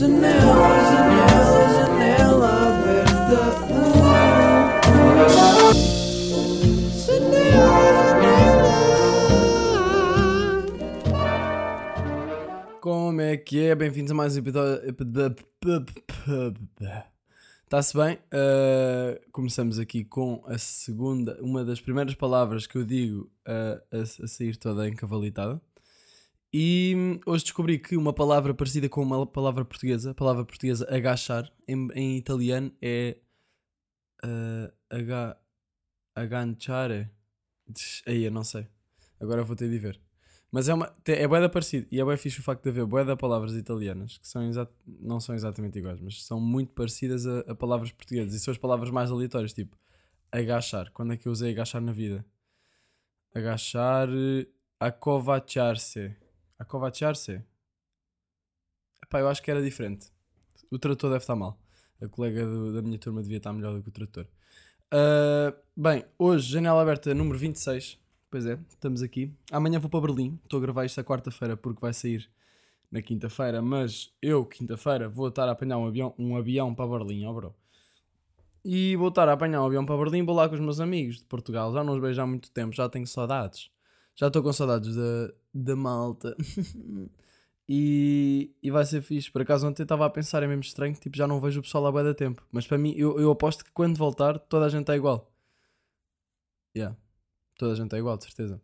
Janela, janela, janela aberta. Janela. Como é que é? Bem-vindos a mais um episódio. Está-se bem? Uh, começamos aqui com a segunda, uma das primeiras palavras que eu digo uh, a, a sair toda encavalitada. E hoje descobri que uma palavra parecida com uma palavra portuguesa, a palavra portuguesa agachar, em, em italiano é uh, aga. Aí eu não sei. Agora vou ter de ver. Mas é, uma, é boeda parecida. E é bem fixe o facto de haver boeda palavras italianas que são não são exatamente iguais, mas são muito parecidas a, a, palavras portuguesas. E são as palavras mais aleatórias, tipo agachar. Quando é que eu usei agachar na vida? Agachar, acovachar-se. Acovachar-se? Epá, eu acho que era diferente. O trator deve estar mal. A colega do, da minha turma devia estar melhor do que o trator. Uh, bem, hoje, janela aberta número 26. Pois é, estamos aqui. Amanhã vou para Berlim. Estou a gravar isto a quarta-feira porque vai sair na quinta-feira. Mas eu, quinta-feira, vou estar a apanhar um avião, um avião para Berlim, ó bro. E vou estar a apanhar um avião para Berlim. Vou lá com os meus amigos de Portugal. Já não os vejo há muito tempo, já tenho saudades. Já estou com saudades da, da malta. e, e vai ser fixe. Por acaso ontem estava a pensar, é mesmo estranho, tipo, já não vejo o pessoal há bem da tempo. Mas para mim, eu, eu aposto que quando voltar, toda a gente é igual. Yeah. Toda a gente é igual, de certeza.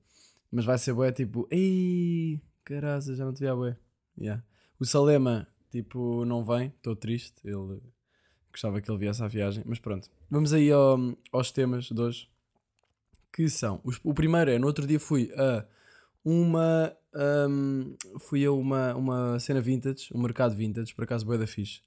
Mas vai ser bué tipo, ei, caraca, já não te vi a bué. Yeah. O Salema, tipo, não vem, estou triste. Ele gostava que ele viesse à viagem, mas pronto. Vamos aí ao, aos temas de hoje. Que são, os, o primeiro é, no outro dia fui a uma. Um, fui a uma, uma cena vintage, um mercado vintage, por acaso bué da fixe.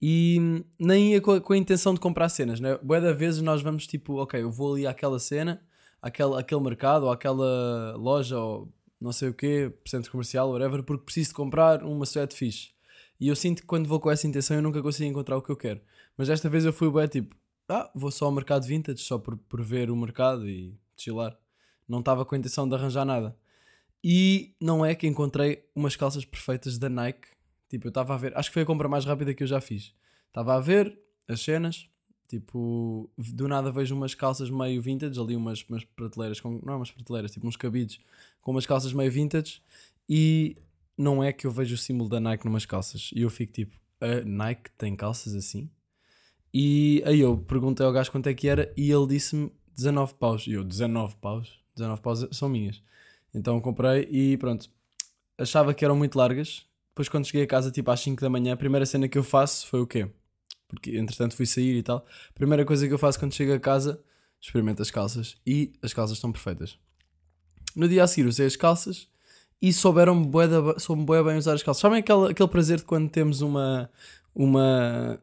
E nem ia com a, com a, intenção de comprar cenas, né? Bué da vezes nós vamos tipo, ok, eu vou ali àquela cena àquele, àquele mercado ou àquela loja ou não sei o quê, centro comercial, whatever, porque preciso de comprar uma suéte fixe. E eu sinto que quando vou com essa intenção eu nunca consigo encontrar o que eu quero. Mas desta vez eu fui bem tipo, ah, vou só ao mercado vintage, só por, por ver o mercado e chilar. Não estava com a intenção de arranjar nada. E não é que encontrei umas calças perfeitas da Nike. Tipo, eu estava a ver, acho que foi a compra mais rápida que eu já fiz. Estava a ver as cenas, Tipo, do nada vejo umas calças meio vintage, ali umas, umas prateleiras, com, não é umas prateleiras, tipo uns cabides com umas calças meio vintage e não é que eu vejo o símbolo da Nike numas calças. E eu fico tipo, a Nike tem calças assim? E aí eu perguntei ao gajo quanto é que era e ele disse-me 19 paus. E eu, 19 paus? 19 paus são minhas. Então comprei e pronto. Achava que eram muito largas. Depois quando cheguei a casa, tipo às 5 da manhã, a primeira cena que eu faço foi o quê? porque entretanto fui sair e tal. Primeira coisa que eu faço quando chego a casa, experimento as calças e as calças estão perfeitas. No dia a seguir usei as calças e souberam bué, da, soube bué bem usar as calças. Sabem aquele, aquele prazer de quando temos uma, uma,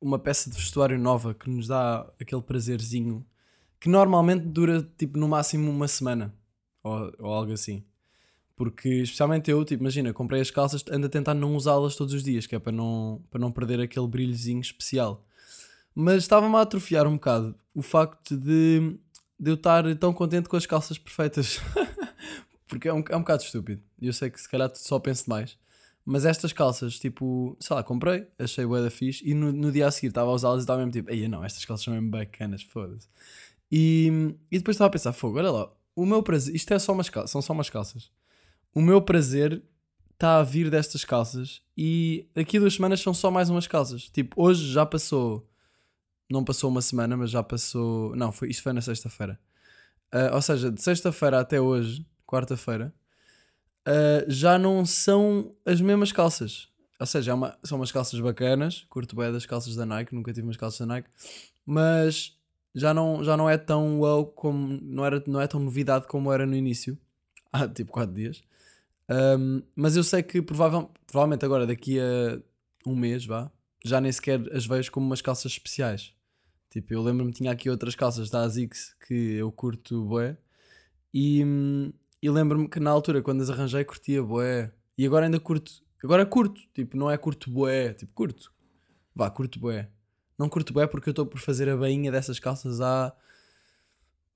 uma peça de vestuário nova que nos dá aquele prazerzinho que normalmente dura tipo no máximo uma semana ou, ou algo assim. Porque, especialmente eu, tipo, imagina, comprei as calças, ando a tentar não usá-las todos os dias, que é para não, para não perder aquele brilhozinho especial. Mas estava-me a atrofiar um bocado o facto de, de eu estar tão contente com as calças perfeitas. Porque é um, é um bocado estúpido. E eu sei que se calhar só penso demais. Mas estas calças, tipo, sei lá, comprei, achei bué da fixe e no, no dia a seguir estava a usá-las e estava mesmo tipo, ei, não, estas calças são mesmo bacanas, foda-se. E, e depois estava a pensar, fogo, olha lá, o meu prazer, isto é só umas calças, são só umas calças o meu prazer está a vir destas calças e daqui a duas semanas são só mais umas calças. Tipo, hoje já passou, não passou uma semana, mas já passou. Não, foi, isto foi na sexta-feira. Uh, ou seja, de sexta-feira até hoje, quarta-feira, uh, já não são as mesmas calças. Ou seja, é uma, são umas calças bacanas, curto bem das calças da Nike, nunca tive umas calças da Nike, mas já não, já não é tão wow como. Não, era, não é tão novidade como era no início, há tipo 4 dias. Um, mas eu sei que provavelmente, provavelmente agora, daqui a um mês, vá, já nem sequer as vejo como umas calças especiais. Tipo, eu lembro-me tinha aqui outras calças da ASICS que eu curto bué. E, e lembro-me que na altura, quando as arranjei, curtia bué. E agora ainda curto. Agora curto. Tipo, não é curto bué. Tipo, curto. Vá, curto bué. Não curto bué porque eu estou por fazer a bainha dessas calças há...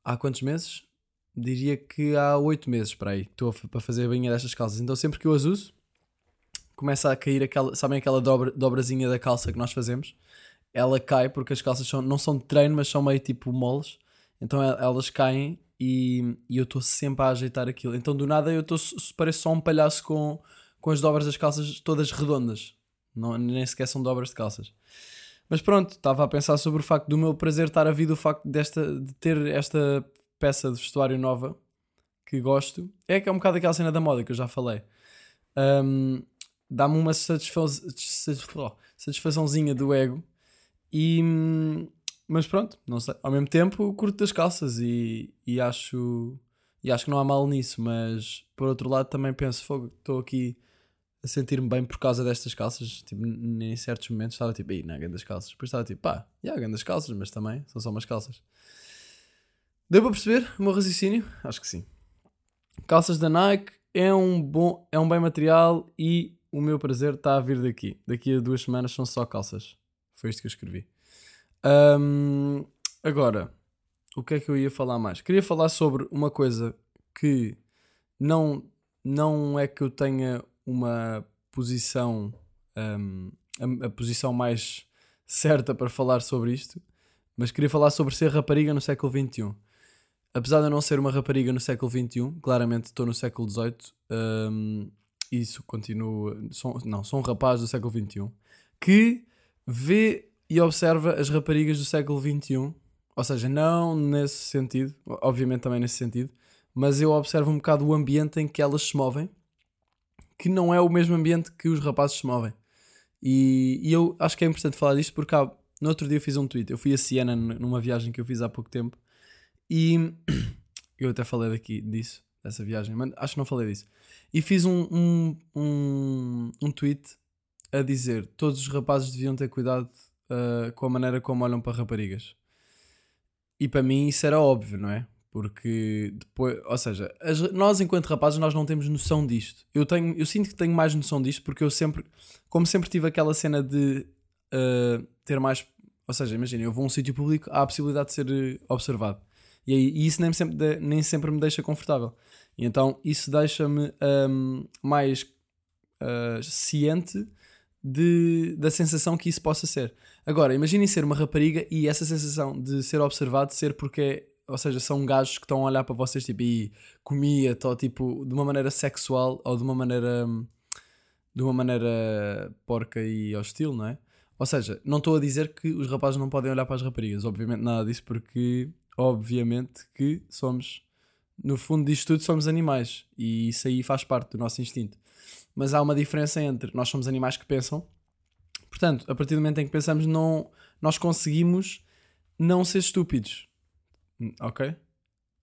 Há quantos meses? diria que há 8 meses para aí estou para fazer a bainha destas calças. Então sempre que eu as uso, começa a cair aquela, sabem aquela dobra, dobrazinha da calça que nós fazemos? Ela cai porque as calças são, não são de treino, mas são meio tipo moles. Então elas caem e, e eu estou sempre a ajeitar aquilo. Então do nada eu estou pareço só um palhaço com, com as dobras das calças todas redondas. Não, nem sequer são dobras de calças. Mas pronto, estava a pensar sobre o facto do meu prazer estar a vir do facto desta, de ter esta peça de vestuário nova que gosto. É que é um bocado aquela cena da moda que eu já falei. Um, Dá-me uma satisfaçãozinha do ego. E, mas pronto, não sei. Ao mesmo tempo, curto das calças e, e acho e acho que não há mal nisso, mas por outro lado também penso, fogo, estou aqui a sentir-me bem por causa destas calças. Tipo, em certos momentos estava tipo, aí, não, grandes calças. Depois estava tipo, pá, já, yeah, grandes calças, mas também são só umas calças. Deu para perceber o meu raciocínio? Acho que sim. Calças da Nike é um bom, é um bem material e o meu prazer está a vir daqui. Daqui a duas semanas são só calças. Foi isto que eu escrevi. Um, agora, o que é que eu ia falar mais? Queria falar sobre uma coisa que não, não é que eu tenha uma posição, um, a, a, posição mais certa para falar sobre isto, mas queria falar sobre ser rapariga no século XXI. Apesar de eu não ser uma rapariga no século XXI, claramente estou no século XVIII, um, isso continua. Sou, não, sou um rapaz do século XXI que vê e observa as raparigas do século XXI, ou seja, não nesse sentido, obviamente também nesse sentido, mas eu observo um bocado o ambiente em que elas se movem que não é o mesmo ambiente que os rapazes se movem. E, e eu acho que é importante falar disto porque há, no outro dia eu fiz um tweet. Eu fui a Siena numa viagem que eu fiz há pouco tempo e eu até falei daqui disso, dessa viagem, mas acho que não falei disso. E fiz um, um, um, um tweet a dizer: todos os rapazes deviam ter cuidado uh, com a maneira como olham para raparigas. E para mim isso era óbvio, não é? Porque depois, ou seja, as, nós enquanto rapazes nós não temos noção disto. Eu tenho, eu sinto que tenho mais noção disto porque eu sempre, como sempre tive aquela cena de uh, ter mais, ou seja, imagina, eu vou a um sítio público, há a possibilidade de ser eh, observado. E, aí, e isso nem sempre, nem sempre me deixa confortável. E então isso deixa-me um, mais uh, ciente de, da sensação que isso possa ser. Agora, imaginem ser uma rapariga e essa sensação de ser observado ser porque ou seja, são gajos que estão a olhar para vocês tipo, e comia, ou tipo, de uma maneira sexual ou de uma maneira de uma maneira porca e hostil, não é? Ou seja, não estou a dizer que os rapazes não podem olhar para as raparigas, obviamente nada disso, porque obviamente que somos, no fundo disto tudo, somos animais e isso aí faz parte do nosso instinto. Mas há uma diferença entre nós somos animais que pensam, portanto, a partir do momento em que pensamos, não, nós conseguimos não ser estúpidos. Ok?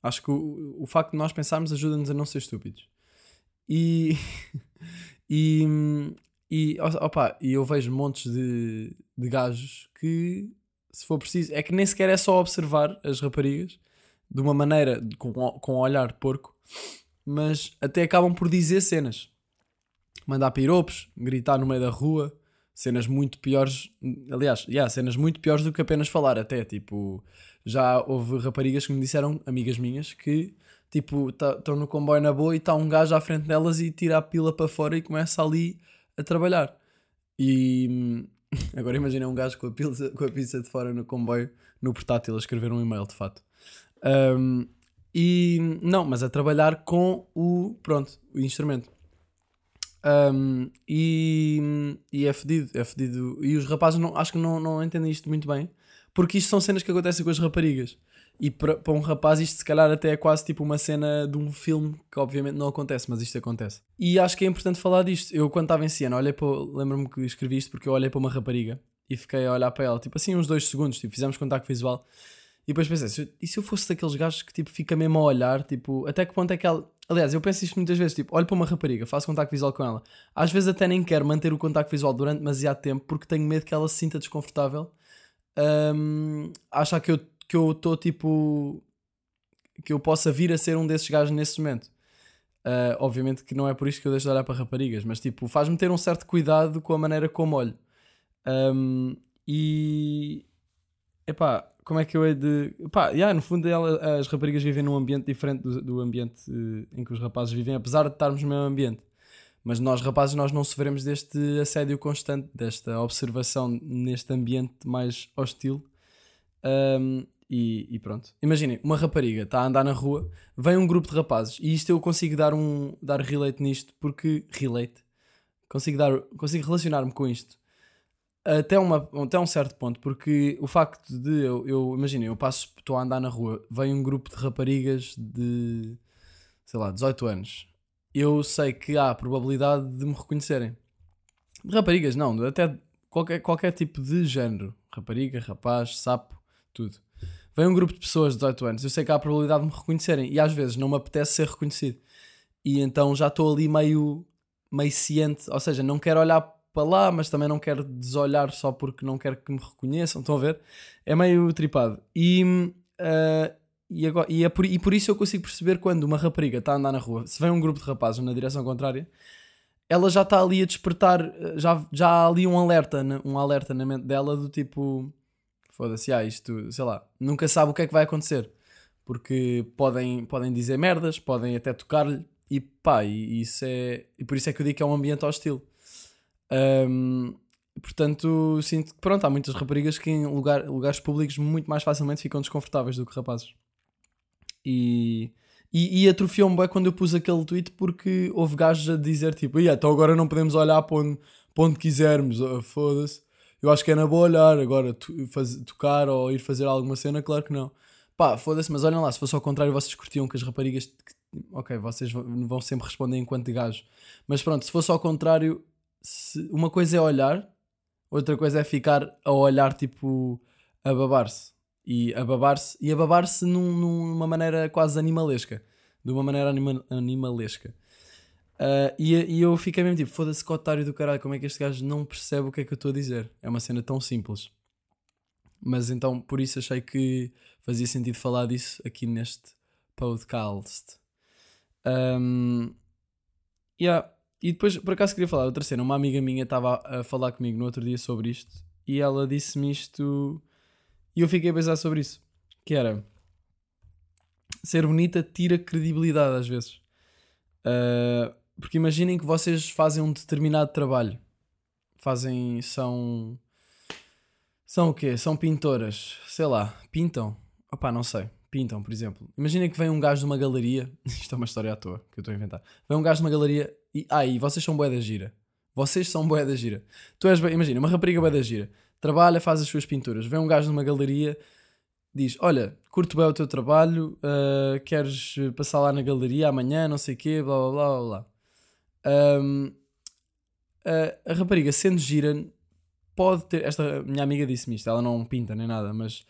Acho que o, o facto de nós pensarmos ajuda-nos a não ser estúpidos. E. e. E, opa, e eu vejo montes de, de gajos que, se for preciso, é que nem sequer é só observar as raparigas de uma maneira com, com um olhar porco, mas até acabam por dizer cenas, mandar piropos, gritar no meio da rua, cenas muito piores. Aliás, yeah, cenas muito piores do que apenas falar, até tipo já houve raparigas que me disseram, amigas minhas, que tipo estão tá, no comboio na boa e está um gajo à frente delas e tira a pila para fora e começa ali a trabalhar. E agora imagina um gajo com a, pizza, com a pizza de fora no comboio, no portátil, a escrever um e-mail de fato. Um, e não, mas a trabalhar com o pronto, o instrumento. Um, e, e é fedido, é fedido. E os rapazes não, acho que não, não entendem isto muito bem porque isto são cenas que acontecem com as raparigas. E para, um rapaz isto se calhar até é quase tipo uma cena de um filme que obviamente não acontece, mas isto acontece. E acho que é importante falar disto. Eu quando estava em Siena, olhei para. Lembro-me que escrevi isto porque eu olhei para uma rapariga e fiquei a olhar para ela, tipo assim, uns dois segundos, tipo, fizemos contacto visual. E depois pensei, e se eu fosse daqueles gajos que tipo fica mesmo a olhar, tipo, até que ponto é que ela. Aliás, eu penso isto muitas vezes, tipo, olho para uma rapariga, faço contacto visual com ela. Às vezes até nem quero manter o contacto visual durante demasiado tempo porque tenho medo que ela se sinta desconfortável um, achar que eu que eu estou tipo que eu possa vir a ser um desses gajos nesse momento. Uh, obviamente que não é por isso que eu deixo de olhar para raparigas, mas tipo, faz-me ter um certo cuidado com a maneira como olho. Um, e epá, como é que eu hei de. Epá, yeah, no fundo ela, as raparigas vivem num ambiente diferente do, do ambiente uh, em que os rapazes vivem, apesar de estarmos no mesmo ambiente. Mas nós, rapazes, nós não sofremos deste assédio constante, desta observação neste ambiente mais hostil. Um, e, e, pronto. Imaginem, uma rapariga está a andar na rua, vem um grupo de rapazes, e isto eu consigo dar um dar relate nisto, porque relate consigo dar consigo relacionar-me com isto até, uma, até um certo ponto, porque o facto de eu, eu eu passo, estou a andar na rua, vem um grupo de raparigas de sei lá, 18 anos, eu sei que há a probabilidade de me reconhecerem. Raparigas, não, até qualquer, qualquer tipo de género, rapariga, rapaz, sapo, tudo. Vem um grupo de pessoas de 18 anos, eu sei que há a probabilidade de me reconhecerem e às vezes não me apetece ser reconhecido. E então já estou ali meio, meio ciente, ou seja, não quero olhar para lá, mas também não quero desolhar só porque não quero que me reconheçam. Estão a ver? É meio tripado. E, uh, e, agora, e, é por, e por isso eu consigo perceber quando uma rapariga está a andar na rua, se vem um grupo de rapazes na direção contrária, ela já está ali a despertar, eh, já, já há ali um alerta, um alerta na mente dela do tipo, foda-se, ah, isto, sei lá, nunca sabe o que é que vai acontecer. Porque podem, podem dizer merdas, podem até tocar-lhe, e pá, e, isso é, e por isso é que eu digo que é um ambiente hostil. Um, portanto, sinto que pronto, há muitas raparigas que em lugar, lugares públicos muito mais facilmente ficam desconfortáveis do que rapazes. E, e, e atrofiou-me bem quando eu pus aquele tweet porque houve gajos a dizer tipo, yeah, então agora não podemos olhar para onde, para onde quisermos, oh, foda-se. Eu acho que é na boa olhar, agora to, faz, tocar ou ir fazer alguma cena, claro que não. Pá, foda-se, mas olhem lá, se fosse ao contrário, vocês curtiam que as raparigas. Ok, vocês vão sempre responder enquanto gajo. Mas pronto, se fosse ao contrário, se, uma coisa é olhar, outra coisa é ficar a olhar tipo a babar-se. E a babar-se e a babar-se num, numa maneira quase animalesca. De uma maneira anima, animalesca. Uh, e, e, eu fiquei mesmo tipo, foda-se que otário do caralho, como é que este gajo não percebe o que é que eu estou a dizer? É uma cena tão simples. Mas então, por isso achei que fazia sentido falar disso aqui neste podcast. Um, yeah. E depois, por acaso, queria falar outra cena. Uma amiga minha estava a falar comigo no outro dia sobre isto e ela disse-me isto e eu fiquei a pensar sobre isso. Que era ser bonita tira credibilidade às vezes. Uh, porque imaginem que vocês fazem um determinado trabalho. Fazem. São. São o quê? São pintoras. Sei lá. Pintam. Opá, não sei pintam, por exemplo. Imagina que vem um gajo de uma galeria. Isto é uma história à toa que eu estou a inventar. Vem um gajo de uma galeria e. Ah, e vocês são boé da gira. Vocês são boé da gira. Tu és. Imagina, uma rapariga boé da gira. Trabalha, faz as suas pinturas. Vem um gajo de uma galeria. Diz: Olha, curto bem o teu trabalho. Uh, queres passar lá na galeria amanhã? Não sei o quê. Blá blá blá blá. Um, a, rapariga, sendo gira, pode ter. Esta minha amiga disse-me isto. Ela não pinta nem nada, mas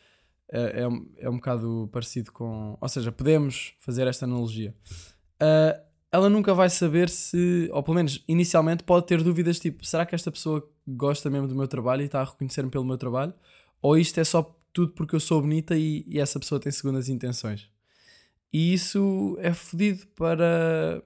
é, é, um, é um bocado parecido com. Ou seja, podemos fazer esta analogia. Uh, ela nunca vai saber se, ou pelo menos inicialmente, pode ter dúvidas tipo: será que esta pessoa gosta mesmo do meu trabalho e está a reconhecer-me pelo meu trabalho? Ou isto é só tudo porque eu sou bonita e, e essa pessoa tem segundas intenções? E isso é fodido para,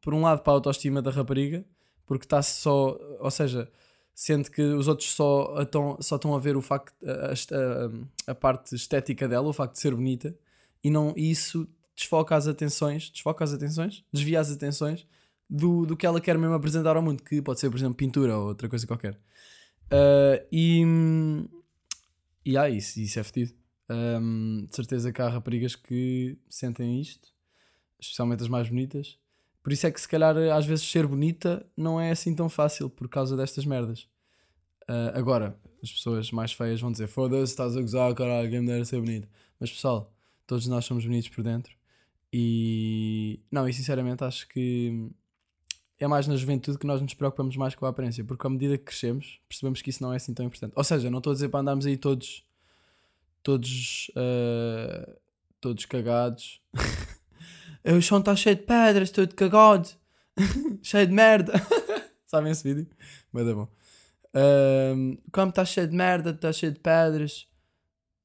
por um lado, para a autoestima da rapariga, porque está só, ou seja, sendo que os outros só estão, só estão a ver o facto, a, a, a, parte estética dela, o facto de ser bonita, e não e isso desfoca as atenções, desfoca as atenções, desvia as atenções do, do que ela quer mesmo apresentar ao mundo, que pode ser, por exemplo, pintura ou outra coisa qualquer. Uh, e e ah, isso, isso é fedido. Um, de certeza que há raparigas que sentem isto, especialmente as mais bonitas, por isso é que se calhar às vezes ser bonita não é assim tão fácil por causa destas merdas. Uh, agora, as pessoas mais feias vão dizer foda-se, estás a gozar, caralho, quem me dera ser bonito. Mas pessoal, todos nós somos bonitos por dentro. E não, e sinceramente acho que é mais na juventude que nós nos preocupamos mais com a aparência, porque à medida que crescemos, percebemos que isso não é assim tão importante. Ou seja, não estou a dizer para andarmos aí todos todos uh, todos cagados O chão está cheio de pedras, todo cagado. cheio de merda. Sabem esse vídeo? Mas é bom. Um, como está cheio de merda, está cheio de pedras.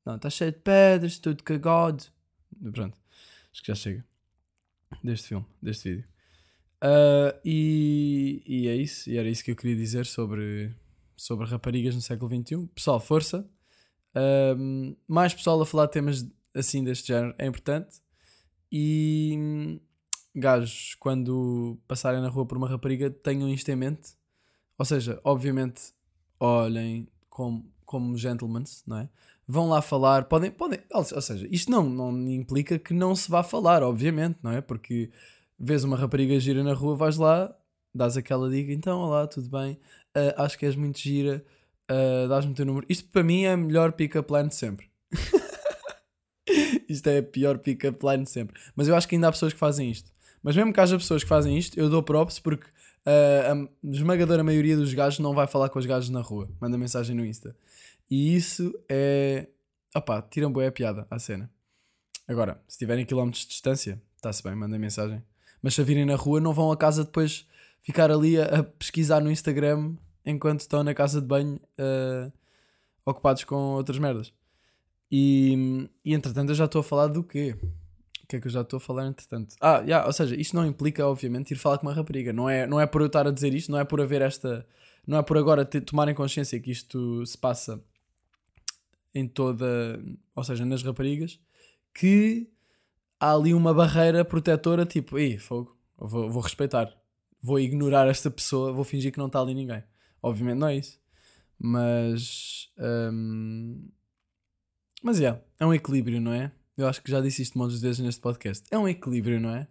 Não, está cheio de pedras, tudo cagado. Pronto. Acho que já chega. Deste filme, deste vídeo. Uh, e, e é isso. E era isso que eu queria dizer sobre, sobre raparigas no século XXI. Pessoal, força. Um, mais pessoal a falar temas assim deste género é importante. E, gajos, quando passarem na rua por uma rapariga, tenham isto em mente. Ou seja, obviamente, olhem como, como gentlemen, não é? Vão lá falar, podem, podem, ou seja, isto não, não implica que não se vá falar, obviamente, não é? Porque vês uma rapariga gira na rua, vais lá, dás aquela dica, então, olá, tudo bem, uh, acho que és muito gira, uh, dás-me o teu número. Isto para mim é a melhor pick-up line de sempre. isto é a pior pick-up line de sempre. Mas eu acho que ainda há pessoas que fazem isto. Mas mesmo que haja pessoas que fazem isto, eu dou props porque uh, a esmagadora maioria dos gajos não vai falar com os gajos na rua. Manda mensagem no Insta. E isso é. Opá, tiram boa a piada à cena. Agora, se tiverem quilómetros de distância, está-se bem, mandem mensagem. Mas se virem na rua, não vão a casa depois ficar ali a, a pesquisar no Instagram enquanto estão na casa de banho uh, ocupados com outras merdas. E, e entretanto, eu já estou a falar do quê? Que é que eu já estou a falar entretanto? Ah, yeah, ou seja, isto não implica, obviamente, ir falar com uma rapariga. Não é, não é por eu estar a dizer isto, não é por haver esta. Não é por agora ter, tomarem consciência que isto se passa em toda. Ou seja, nas raparigas, que há ali uma barreira protetora, tipo, ei, fogo, vou, vou respeitar. Vou ignorar esta pessoa, vou fingir que não está ali ninguém. Obviamente não é isso. Mas. Hum, mas é, yeah, é um equilíbrio, não é? Eu acho que já disse isto muitas vezes neste podcast. É um equilíbrio, não é?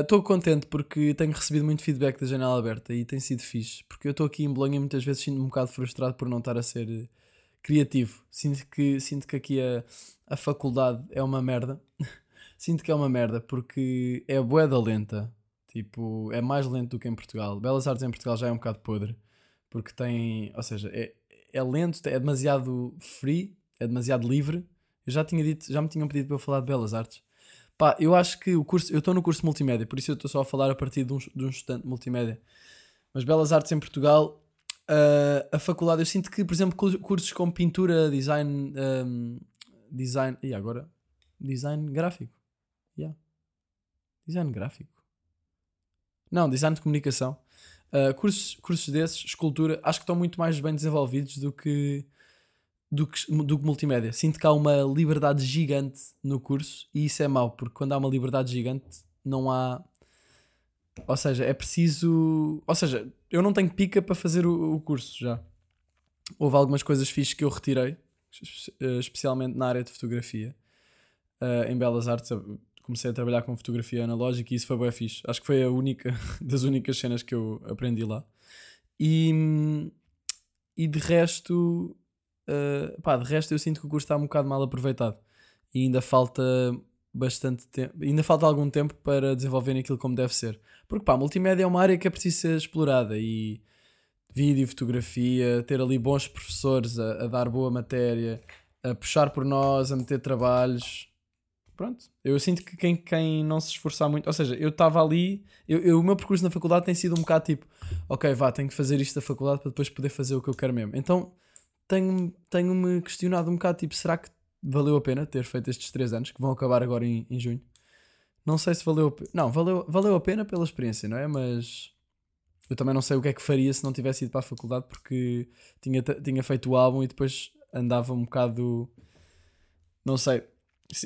Estou uh, contente porque tenho recebido muito feedback da janela aberta e tem sido fixe. Porque eu estou aqui em Bolonha e muitas vezes sinto-me um bocado frustrado por não estar a ser eh, criativo. Sinto que, sinto que aqui a, a faculdade é uma merda. sinto que é uma merda porque é boeda lenta. Tipo, é mais lento do que em Portugal. Belas Artes em Portugal já é um bocado podre. Porque tem. Ou seja, é, é lento, é demasiado free, é demasiado livre eu já tinha dito, já me tinham pedido para eu falar de belas artes. Pá, eu acho que o curso, eu estou no curso multimédia, por isso eu estou só a falar a partir de um, de um estudante multimédia. Mas belas artes em Portugal, uh, a faculdade, eu sinto que, por exemplo, cursos como pintura, design, um, design, e agora? Design gráfico. Yeah. Design gráfico. Não, design de comunicação. Uh, cursos, cursos desses, escultura, acho que estão muito mais bem desenvolvidos do que do que, do que multimédia. Sinto que há uma liberdade gigante no curso e isso é mau, porque quando há uma liberdade gigante não há. Ou seja, é preciso. Ou seja, eu não tenho pica para fazer o, o curso já. Houve algumas coisas fixas que eu retirei, eh, especialmente na área de fotografia. Uh, em Belas Artes, comecei a trabalhar com fotografia analógica e isso foi bem fixe. Acho que foi a única das únicas cenas que eu aprendi lá. E, e de resto, uh, pá, de resto eu sinto que o curso está um bocado mal aproveitado e ainda falta bastante tempo, ainda falta algum tempo para desenvolver aquilo como deve ser. Porque pá, multimédia é uma área que é preciso ser explorada e vídeo, fotografia, ter ali bons professores a, a dar boa matéria, a puxar por nós, a meter trabalhos. Pronto, eu sinto que quem, quem não se esforçar muito, ou seja, eu estava ali, eu, eu, o meu percurso na faculdade tem sido um bocado tipo, ok, vá, tenho que fazer isto da faculdade para depois poder fazer o que eu quero mesmo. Então tenho-me tenho questionado um bocado, tipo, será que valeu a pena ter feito estes 3 anos, que vão acabar agora em, em junho? Não sei se valeu a pena. Não, valeu, valeu a pena pela experiência, não é? Mas eu também não sei o que é que faria se não tivesse ido para a faculdade, porque tinha, tinha feito o álbum e depois andava um bocado. Não sei.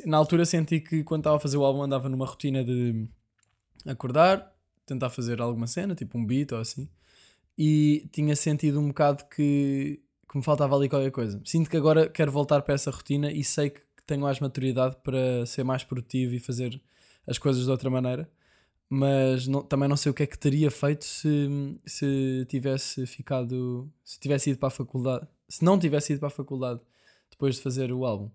Na altura senti que quando estava a fazer o álbum andava numa rotina de acordar, tentar fazer alguma cena, tipo um beat ou assim, e tinha sentido um bocado que que me faltava ali qualquer coisa. Sinto que agora quero voltar para essa rotina e sei que tenho mais maturidade para ser mais produtivo e fazer as coisas de outra maneira. Mas não, também não sei o que é que teria feito se, se tivesse ficado. Se tivesse ido para a faculdade. Se não tivesse ido para a faculdade depois de fazer o álbum.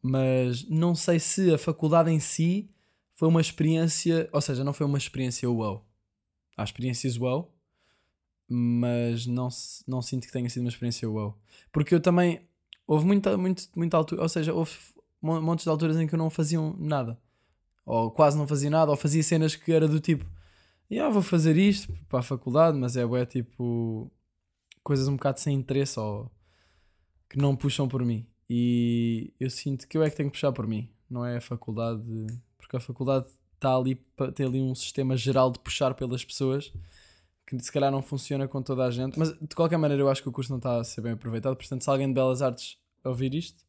Mas não sei se a faculdade em si foi uma experiência. Ou seja, não foi uma experiência wow. Há experiências wow, mas não, não sinto que tenha sido uma experiência wow. Porque eu também. Houve muita, muito, muita altura, ou seja, houve montes de alturas em que eu não fazia nada, ou quase não fazia nada, ou fazia cenas que era do tipo, yeah, vou fazer isto para a faculdade, mas é, é tipo coisas um bocado sem interesse ou que não puxam por mim. E eu sinto que eu é que tenho que puxar por mim, não é a faculdade, porque a faculdade está ali ter ali um sistema geral de puxar pelas pessoas que se calhar não funciona com toda a gente, mas de qualquer maneira eu acho que o curso não está a ser bem aproveitado. Portanto, se alguém de Belas Artes ouvir isto,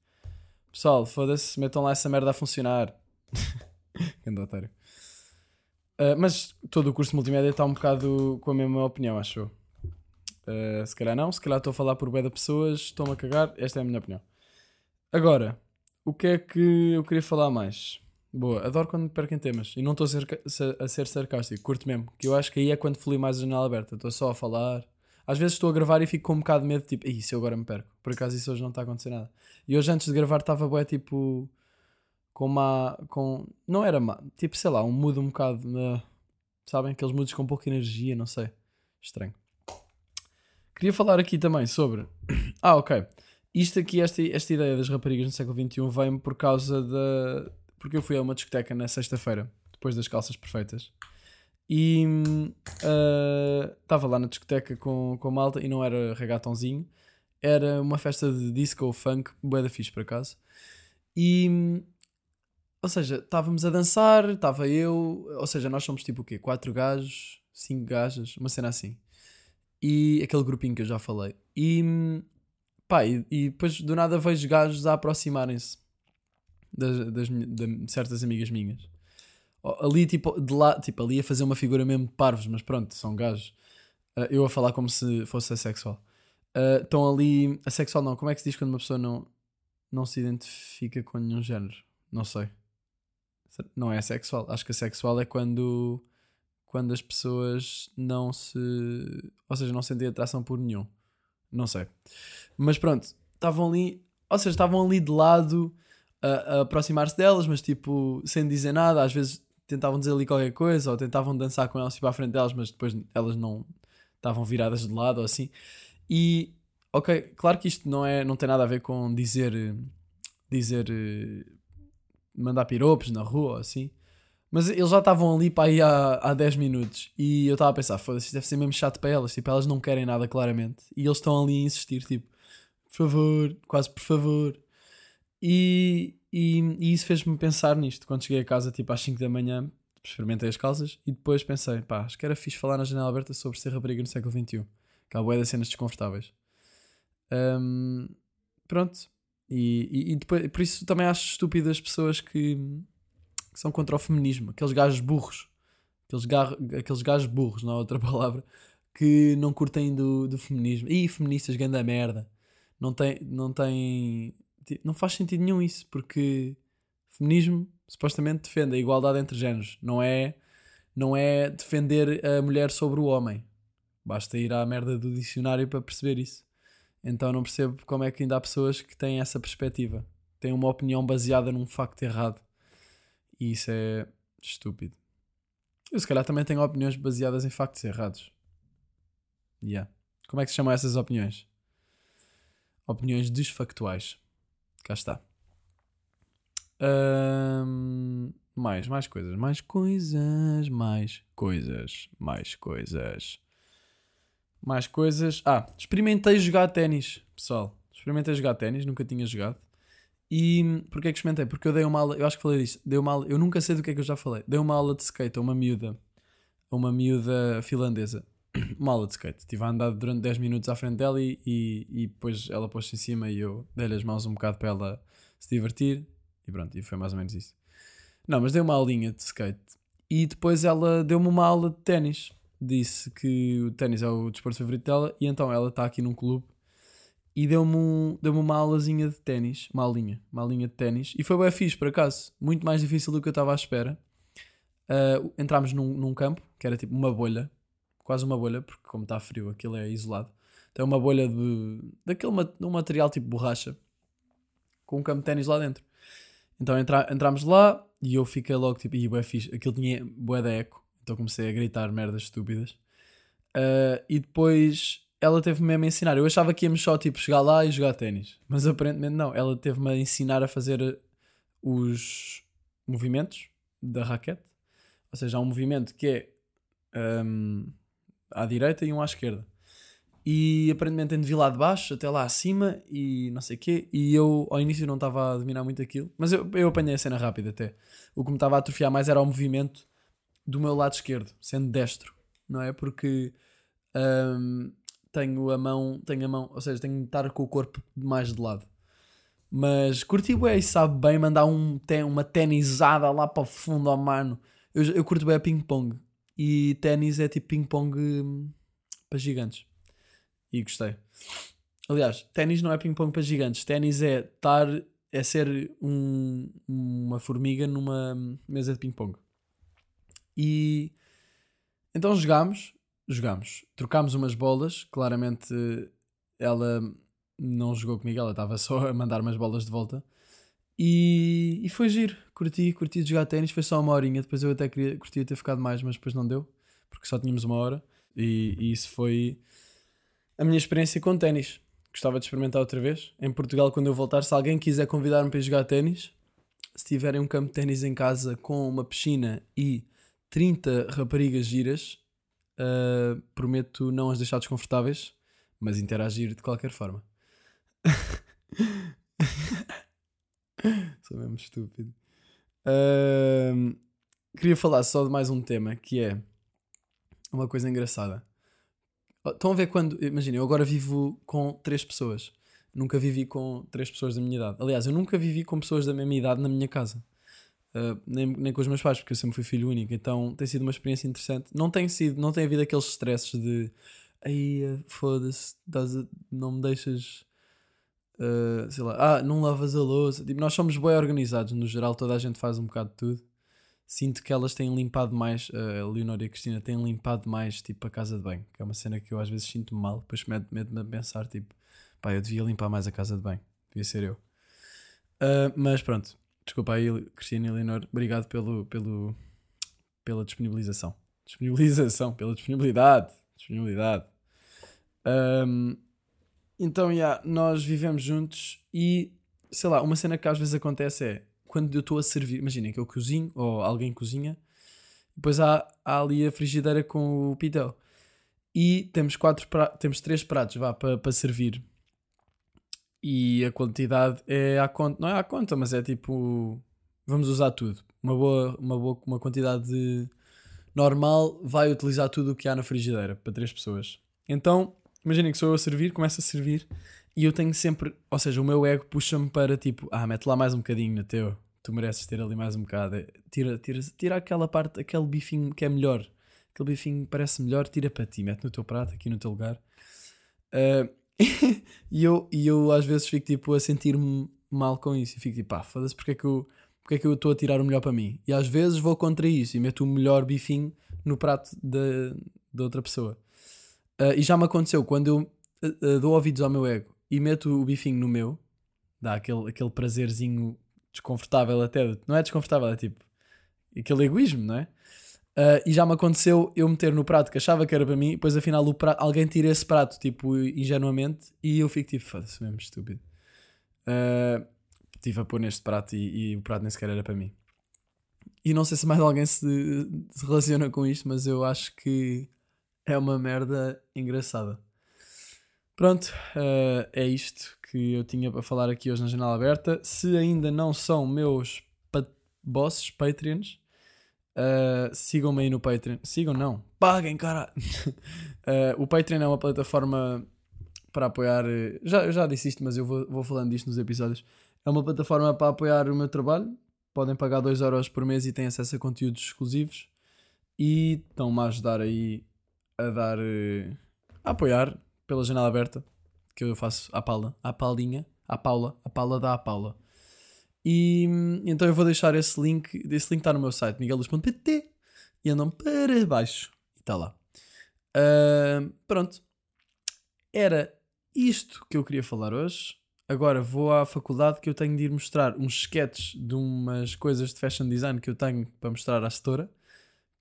pessoal, foda-se, metam lá essa merda a funcionar. Grande otário. Uh, mas todo o curso de multimédia está um bocado com a mesma opinião, acho eu. Uh, se calhar não, se calhar estou a falar por bem da pessoas, estou-me a cagar, esta é a minha opinião. Agora, o que é que eu queria falar mais? Boa, adoro quando me perco em temas e não estou a ser, sarcástico, curto mesmo, que eu acho que aí é quando fui mais a janela aberta, estou só a falar. Às vezes estou a gravar e fico com um bocado de medo, tipo, se eu agora me perco? Por acaso isso hoje não está a acontecer nada. E hoje antes de gravar estava bué, tipo, com uma. Com, não era má, tipo, sei lá, um mood um bocado. Uh, sabem? Aqueles moods com pouca energia, não sei. Estranho. Queria falar aqui também sobre. ah, ok. Isto aqui, esta, esta ideia das raparigas no século XXI vem por causa da. Porque eu fui a uma discoteca na sexta-feira, depois das calças perfeitas. E estava uh, lá na discoteca com, com a malta e não era regatãozinho, era uma festa de disco funk, bué da fixe por acaso. E ou seja, estávamos a dançar, estava eu, ou seja, nós somos tipo o quê? Quatro gajos, cinco gajas, uma cena assim. E aquele grupinho que eu já falei. E pá, e, e depois do nada vejo gajos a aproximarem-se das, das, de certas amigas minhas. Ali, tipo, de lá, tipo, ali a fazer uma figura mesmo parvos, mas pronto, são gajos. Uh, eu a falar como se fosse assexual. Uh, estão ali. Assexual não, como é que se diz quando uma pessoa não, não se identifica com nenhum género? Não sei. Não é sexual. Acho que a sexual é quando, quando as pessoas não se. Ou seja, não sentem atração por nenhum. Não sei. Mas pronto, estavam ali. Ou seja, estavam ali de lado a, a aproximar-se delas, mas tipo, sem dizer nada. Às vezes tentavam dizer ali qualquer coisa ou tentavam dançar com elas tipo à frente delas, mas depois elas não estavam viradas de lado ou assim. E ok, claro que isto não é, não tem nada a ver com dizer dizer mandar piropos na rua ou assim. Mas eles já estavam ali para aí há, há 10 minutos e eu estava a pensar, foda-se, deve ser mesmo chato para elas, tipo, elas não querem nada claramente e eles estão ali a insistir, tipo, por favor, quase por favor. E, e, e isso fez-me pensar nisto quando cheguei a casa, tipo, às 5 da manhã, experimentei as calças e depois pensei, pá, acho que era fixe falar na janela aberta sobre ser rapariga no século XXI, que há boé das cenas desconfortáveis. Um, pronto, e, e, e, depois, por isso também acho estúpido as pessoas que, que, são contra o feminismo, aqueles gajos burros, aqueles, gar, aqueles gajos burros, não há outra palavra, que não curtem do, do feminismo. E feministas, ganda merda. Não tem, não tem, não faz sentido nenhum isso, porque feminismo supostamente defende a igualdade entre géneros, não é, não é defender a mulher sobre o homem. Basta ir à merda do dicionário para perceber isso. Então não percebo como é que ainda há pessoas que têm essa perspectiva. Têm uma opinião baseada num facto errado. E isso é estúpido. Eu se calhar também tenho opiniões baseadas em factos errados. Yeah. Como é que se chamam essas opiniões? Opiniões desfactuais. Cá está. Um, mais, mais coisas, mais coisas, mais coisas, mais coisas. Mais coisas. Ah, experimentei jogar ténis, pessoal. Experimentei jogar ténis, nunca tinha jogado. E porquê é que experimentei? Porque eu dei uma aula, eu acho que falei disso, dei uma aula, eu nunca sei do que é que eu já falei. Dei uma aula de skate a uma miúda, a uma miúda finlandesa. uma aula de skate. Estive a andar durante 10 minutos à frente dela e, e, e depois ela pôs-se em cima e eu dei-lhe as mãos um bocado para ela se divertir. E pronto, e foi mais ou menos isso. Não, mas dei uma aulinha de skate. E depois ela deu-me uma aula de ténis disse que o ténis é o desporto favorito dela e então ela está aqui num clube e deu-me um, deu uma aulazinha de ténis, uma aulinha, uma aulinha de ténis e foi bem fixe por acaso, muito mais difícil do que eu estava à espera. Uh, entrámos num, num campo que era tipo uma bolha, quase uma bolha, porque como está frio aquilo é isolado. Tem uma bolha de daquele um material tipo borracha com um campo de ténis lá dentro. Então entra, entramos lá e eu fiquei logo tipo, e bué fixe, aquilo tinha bué da eco então comecei a gritar merdas estúpidas. Uh, e depois ela teve-me mesmo a ensinar. Eu achava que íamos só tipo chegar lá e jogar ténis, mas aparentemente não. Ela teve-me a ensinar a fazer os movimentos da raquete. Ou seja, há um movimento que é um, à direita e um à esquerda. E aparentemente tem de vir lá de baixo até lá acima e não sei o quê. E eu ao início não estava a dominar muito aquilo, mas eu, eu apanhei a cena rápida até. O que me estava a atrofiar mais era o movimento do meu lado esquerdo, sendo destro, não é? Porque um, tenho a mão, tenho a mão, ou seja, tenho de estar com o corpo mais de lado. Mas curti e sabe bem mandar um, uma tenisada lá para o fundo ao mano. Eu, eu curto bem ping-pong. E ténis é tipo ping-pong hum, para gigantes. E gostei. Aliás, ténis não é ping-pong para gigantes. Ténis é estar. É ser um- uma formiga numa mesa de ping-pong. E então jogámos, jogámos, trocámos umas bolas. Claramente ela não jogou comigo, ela estava só a mandar umas bolas de volta. E, e foi giro, curti, curti de jogar ténis. Foi só uma horinha. Depois eu até queria, curtia ter ficado mais, mas depois não deu, porque só tínhamos uma hora. E, e isso foi a minha experiência com ténis. Gostava de experimentar outra vez. Em Portugal, quando eu voltar, se alguém quiser convidar-me para jogar ténis, se tiverem um campo de ténis em casa com uma piscina e 30 raparigas giras, ah, prometo não as deixar desconfortáveis, mas interagir de qualquer forma. Sou mesmo estúpido. Ahm, queria falar só de mais um tema que é uma coisa engraçada. Oh, Estão a ver quando. Imagina, eu agora vivo com três pessoas. Nunca vivi com três pessoas da minha idade. Aliás, eu nunca vivi com pessoas da mesma idade na minha casa. Uh, nem, nem com os meus pais, porque eu sempre fui filho único. Então tem sido uma experiência interessante. Não tem sido, não tem havido aqueles stresses de aí foda-se, não me deixas. Uh, sei lá, ah, não lavas a louça. Tipo, nós somos bem organizados, no geral, toda a gente faz um bocado de tudo. Sinto que elas têm limpado mais, uh, a Leonor e a Cristina têm limpado mais, tipo, a casa de banho, que é uma cena que eu às vezes sinto mal, depois meto-me a pensar, tipo, pá, eu devia limpar mais a casa de banho, devia ser eu. Uh, mas pronto, desculpa aí, Cristina e Leonor, obrigado pelo, pelo, pela disponibilização. Disponibilização, pela disponibilidade. Disponibilidade. Um, então, yeah, nós vivemos juntos e, sei lá, uma cena que às vezes acontece é quando eu estou a servir, imaginem que eu cozinho ou alguém cozinha, depois há, há ali a frigideira com o pitel e temos, quatro pra- temos três pratos vá, para para servir e a quantidade é à conta, não é à conta, mas é tipo, vamos usar tudo. Uma boa, uma boa uma quantidade de normal vai utilizar tudo o que há na frigideira para três pessoas. Então, imaginem que sou eu a servir, começo a servir e eu tenho sempre, ou seja, o meu ego puxa-me para tipo, ah, mete lá mais um bocadinho no teu, tu mereces ter ali mais um bocado. É, Tira, tira, tira aquela parte, aquele bifinho que é melhor, aquele bifinho que parece melhor, tira para ti, mete no teu prato, aqui no teu lugar. Ah, e, eu, e eu às vezes fico tipo a sentir-me mal com isso e fico tipo, pá, foda-se, porque é que eu porque é que eu estou a tirar o melhor para mim? E às vezes vou contra isso e meto o melhor bifinho no prato da outra pessoa. Ah, e já me aconteceu quando eu ah, ah, dou ouvidos ao meu ego e meto o bifinho no meu, dá aquele, aquele prazerzinho desconfortável até. Não é desconfortável, é tipo aquele egoísmo, não é? Ah, e já me aconteceu eu meter no prato que achava que era para mim, depois afinal o prato, alguém tira esse prato, tipo, ingenuamente, e eu fico tipo, foda-se mesmo estúpido. Ah, Estive a pôr neste prato e, e o prato nem sequer era para mim. E não sei se mais alguém se, se relaciona com isto, mas eu acho que é uma merda engraçada. Pronto, ah, é isto que eu tinha para falar aqui hoje na Janela Aberta. Se ainda não são meus pa bosses, Patreons, ah, sigam-me aí no Patreon. Sigam, não. Paguem, cara! Ah, o Patreon é uma plataforma para apoiar. eh, Já, eu já disse isto, mas eu vou, vou falando disto nos episódios. É uma plataforma para apoiar o meu trabalho. Podem pagar 2€ euros por mês e têm acesso a conteúdos exclusivos. E estão-me a ajudar aí a dar. eh, a apoiar pela janela aberta. Que eu faço à Paula. À Paulinha. À Paula. A Paula dá à Paula. E hum, então eu vou deixar esse link. Esse link está no meu site, migueluz.pt. E andam para baixo. E está lá. Ah, pronto. Era isto que eu queria falar hoje. Agora vou à faculdade que eu tenho de ir mostrar uns sketches de umas coisas de fashion design que eu tenho para mostrar à setora.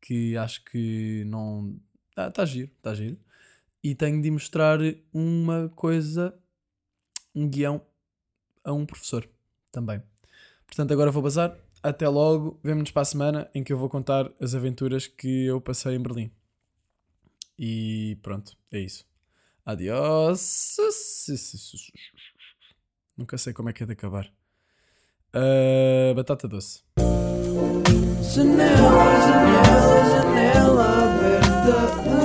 Que acho que não. Está tá giro, está giro. E tenho de mostrar uma coisa, um guião a um professor também. Portanto, agora vou bazar. Até logo. Vemo-nos para a semana em que eu vou contar as aventuras que eu passei em Berlim. E pronto, é isso. Adiós. Nunca sei como é que é de acabar. Ah, batata doce. Janela the